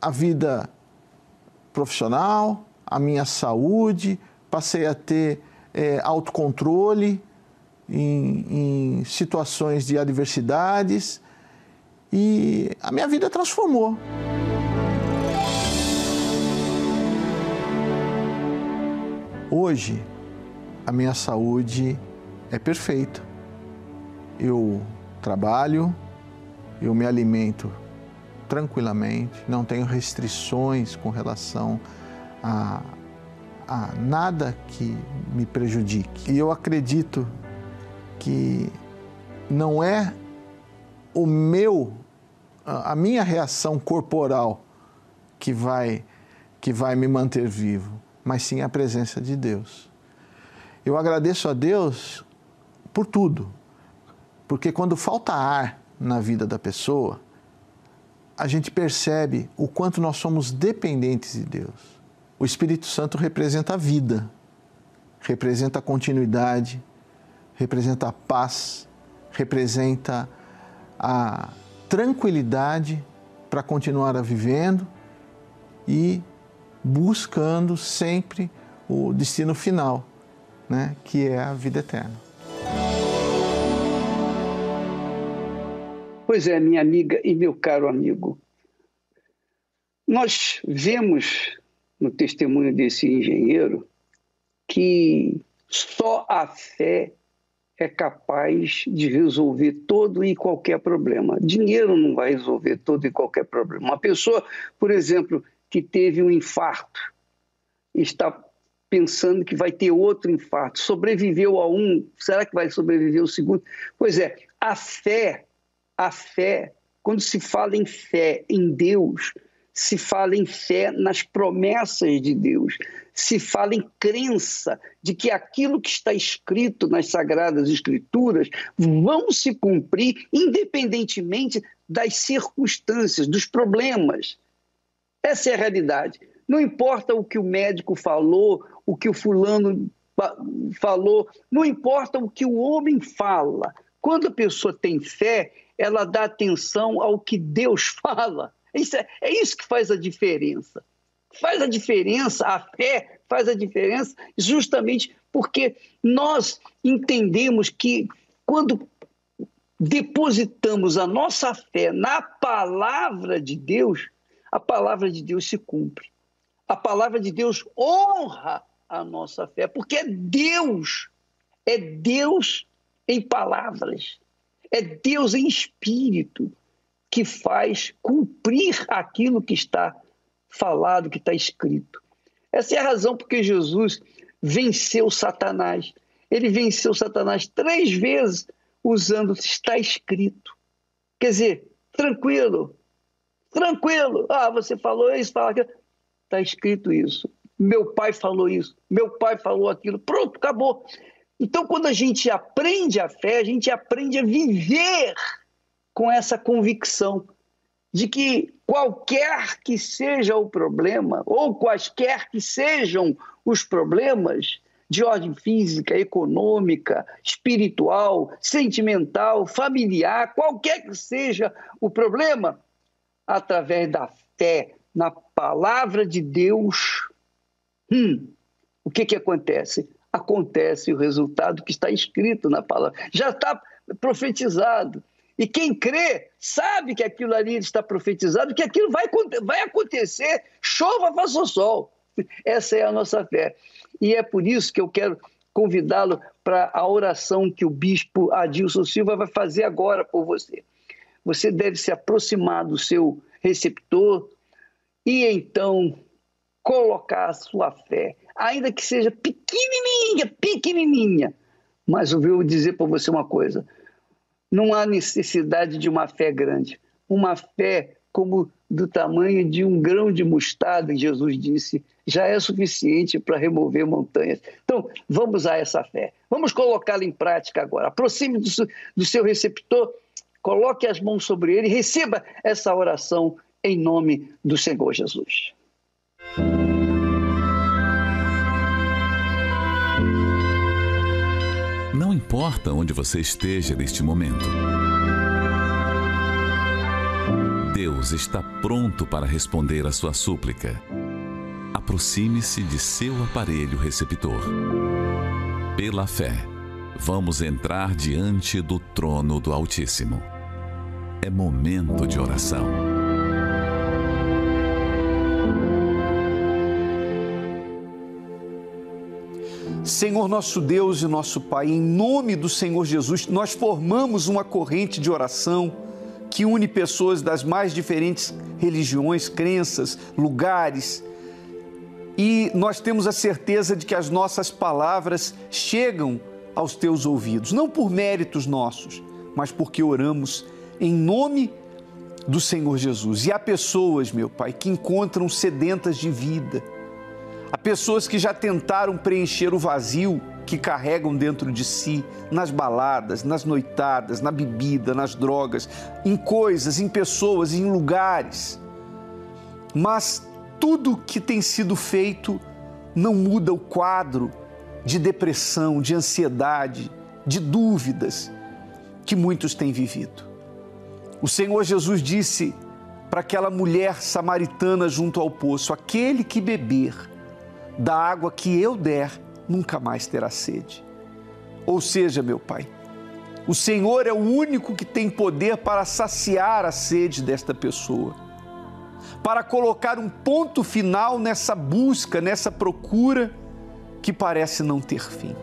a vida profissional, a minha saúde, passei a ter é, autocontrole em, em situações de adversidades e a minha vida transformou. Hoje, a minha saúde é perfeita. Eu trabalho, eu me alimento tranquilamente, não tenho restrições com relação a, a nada que me prejudique. E eu acredito que não é o meu, a minha reação corporal que vai, que vai me manter vivo mas sim a presença de Deus. Eu agradeço a Deus por tudo, porque quando falta ar na vida da pessoa, a gente percebe o quanto nós somos dependentes de Deus. O Espírito Santo representa a vida, representa a continuidade, representa a paz, representa a tranquilidade para continuar a vivendo e buscando sempre o destino final, né, que é a vida eterna. Pois é, minha amiga e meu caro amigo. Nós vemos no testemunho desse engenheiro que só a fé é capaz de resolver todo e qualquer problema. Dinheiro não vai resolver todo e qualquer problema. Uma pessoa, por exemplo, que teve um infarto, está pensando que vai ter outro infarto, sobreviveu a um, será que vai sobreviver o segundo? Pois é, a fé, a fé, quando se fala em fé em Deus, se fala em fé nas promessas de Deus. se fala em crença de que aquilo que está escrito nas Sagradas Escrituras vão se cumprir independentemente das circunstâncias, dos problemas. Essa é a realidade. Não importa o que o médico falou, o que o fulano falou, não importa o que o homem fala. Quando a pessoa tem fé, ela dá atenção ao que Deus fala. Isso é, é isso que faz a diferença. Faz a diferença, a fé faz a diferença justamente porque nós entendemos que quando depositamos a nossa fé na palavra de Deus, a palavra de Deus se cumpre. A palavra de Deus honra a nossa fé, porque é Deus, é Deus em palavras, é Deus em espírito que faz cumprir aquilo que está falado, que está escrito. Essa é a razão porque Jesus venceu Satanás. Ele venceu Satanás três vezes usando está escrito. Quer dizer, tranquilo, tranquilo. Ah, você falou isso, fala aquilo. Está escrito isso. Meu pai falou isso, meu pai falou aquilo. Pronto, acabou. Então, quando a gente aprende a fé, a gente aprende a viver com essa convicção de que qualquer que seja o problema, ou quaisquer que sejam os problemas de ordem física, econômica, espiritual, sentimental, familiar, qualquer que seja o problema, através da fé na palavra de Deus, hum, o que, que acontece? Acontece o resultado que está escrito na palavra. Já está profetizado. E quem crê sabe que aquilo ali está profetizado, que aquilo vai, vai acontecer, chova, faça sol. Essa é a nossa fé. E é por isso que eu quero convidá-lo para a oração que o bispo Adilson Silva vai fazer agora por você. Você deve se aproximar do seu receptor e então colocar a sua fé, ainda que seja pequenininha, pequenininha. Mas eu vou dizer para você uma coisa: não há necessidade de uma fé grande. Uma fé como do tamanho de um grão de mostarda, Jesus disse, já é suficiente para remover montanhas. Então, vamos a essa fé. Vamos colocá-la em prática agora. Aproxime do do seu receptor, coloque as mãos sobre ele e receba essa oração em nome do Senhor Jesus. Não importa onde você esteja neste momento. Deus está pronto para responder a sua súplica. Aproxime-se de seu aparelho receptor. Pela fé, vamos entrar diante do trono do Altíssimo. É momento de oração. Senhor nosso Deus e nosso Pai, em nome do Senhor Jesus, nós formamos uma corrente de oração que une pessoas das mais diferentes religiões, crenças, lugares. E nós temos a certeza de que as nossas palavras chegam aos teus ouvidos, não por méritos nossos, mas porque oramos em nome do Senhor Jesus. E há pessoas, meu Pai, que encontram sedentas de vida Há pessoas que já tentaram preencher o vazio que carregam dentro de si, nas baladas, nas noitadas, na bebida, nas drogas, em coisas, em pessoas, em lugares. Mas tudo que tem sido feito não muda o quadro de depressão, de ansiedade, de dúvidas que muitos têm vivido. O Senhor Jesus disse para aquela mulher samaritana junto ao poço: aquele que beber da água que eu der, nunca mais terá sede. Ou seja, meu Pai, o Senhor é o único que tem poder para saciar a sede desta pessoa, para colocar um ponto final nessa busca, nessa procura que parece não ter fim.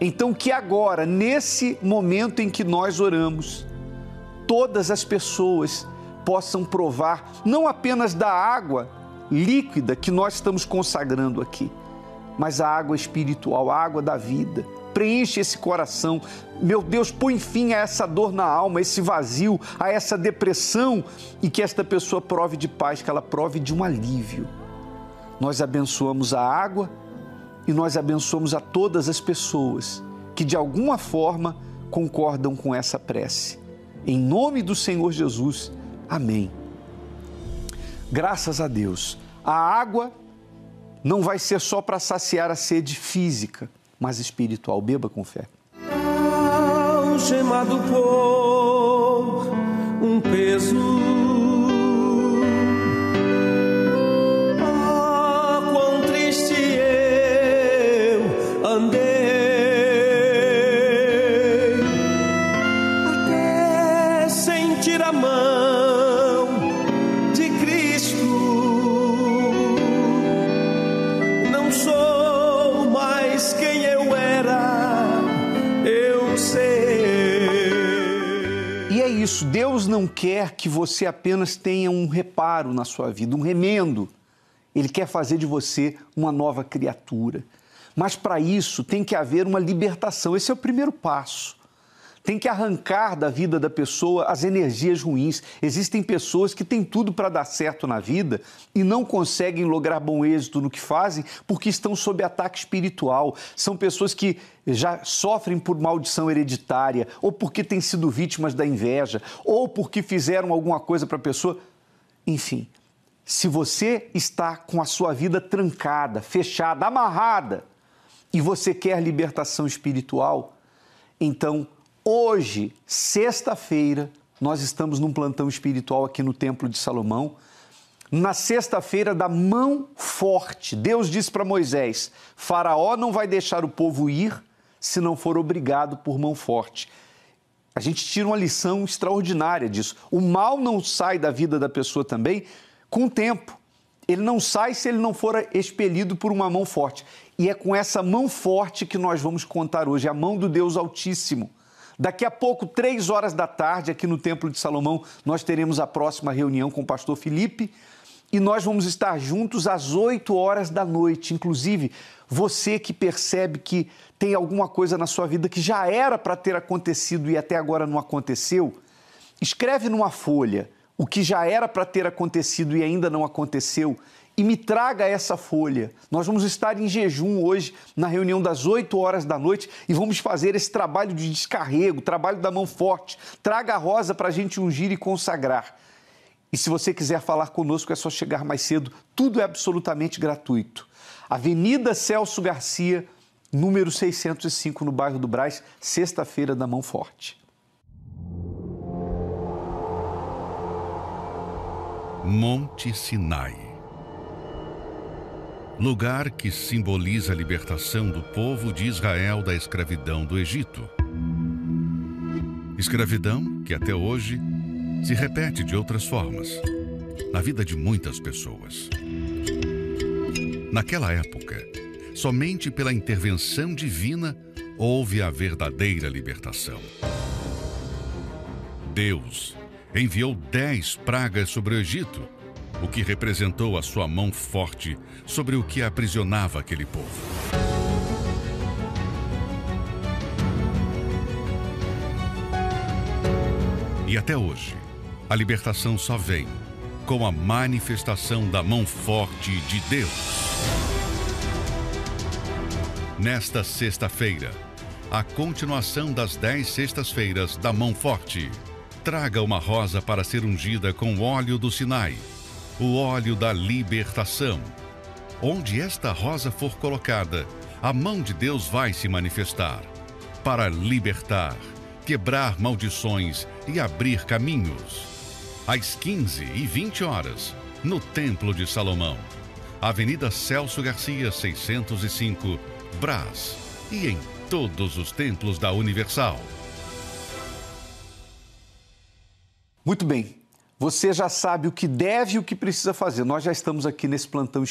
Então, que agora, nesse momento em que nós oramos, todas as pessoas possam provar não apenas da água líquida que nós estamos consagrando aqui, mas a água espiritual, a água da vida. Preenche esse coração. Meu Deus, põe fim a essa dor na alma, esse vazio, a essa depressão e que esta pessoa prove de paz, que ela prove de um alívio. nós abençoamos a água e nós abençoamos a todas as pessoas que de alguma forma concordam com essa prece. Em nome do Senhor Jesus, amém. Graças a Deus, a água não vai ser só para saciar a sede física, mas espiritual. Beba com fé. Por um peso. Isso, Deus não quer que você apenas tenha um reparo na sua vida, um remendo. Ele quer fazer de você uma nova criatura. Mas para isso tem que haver uma libertação. Esse é o primeiro passo. Tem que arrancar da vida da pessoa as energias ruins. Existem pessoas que têm tudo para dar certo na vida e não conseguem lograr bom êxito no que fazem porque estão sob ataque espiritual. São pessoas que já sofrem por maldição hereditária, ou porque têm sido vítimas da inveja, ou porque fizeram alguma coisa para a pessoa. Enfim, se você está com a sua vida trancada, fechada, amarrada, e você quer libertação espiritual, então hoje, sexta-feira, nós estamos num plantão espiritual aqui no Templo de Salomão. Na sexta-feira da mão forte, Deus disse para Moisés: Faraó não vai deixar o povo ir se não for obrigado por mão forte. A gente tira uma lição extraordinária disso. O mal não sai da vida da pessoa também com o tempo. Ele não sai se ele não for expelido por uma mão forte. E é com essa mão forte que nós vamos contar hoje, a mão do Deus Altíssimo. Daqui a pouco, três horas da tarde, aqui no Templo de Salomão, nós teremos a próxima reunião com o pastor Felipe e nós vamos estar juntos às oito horas da noite. Inclusive, você que percebe que tem alguma coisa na sua vida que já era para ter acontecido e até agora não aconteceu, escreve numa folha o que já era para ter acontecido e ainda não aconteceu e me traga essa folha. Nós vamos estar em jejum hoje, na reunião das 8 horas da noite, e vamos fazer esse trabalho de descarrego, trabalho da mão forte. Traga a rosa para a gente ungir e consagrar. E se você quiser falar conosco, é só chegar mais cedo. Tudo é absolutamente gratuito. Avenida Celso Garcia, número 605, no bairro do Braz, sexta-feira da Mão Forte. Monte Sinai. Lugar que simboliza a libertação do povo de Israel da escravidão do Egito. Escravidão que até hoje se repete de outras formas na vida de muitas pessoas. Naquela época, somente pela intervenção divina houve a verdadeira libertação. Deus enviou dez pragas sobre o Egito, o que representou a sua mão forte sobre o que aprisionava aquele povo. E até hoje, a libertação só vem com a manifestação da mão forte de Deus. Nesta sexta-feira, a continuação das dez sextas-feiras da mão forte. Traga uma rosa para ser ungida com o óleo do Sinai, o óleo da libertação. Onde esta rosa for colocada, a mão de Deus vai se manifestar para libertar, quebrar maldições e abrir caminhos. Às 15 e 20 horas, no Templo de Salomão, Avenida Celso Garcia, 605, Brás, e em todos os templos da Universal. Muito bem. Você já sabe o que deve e o que precisa fazer. Nós já estamos aqui nesse plantão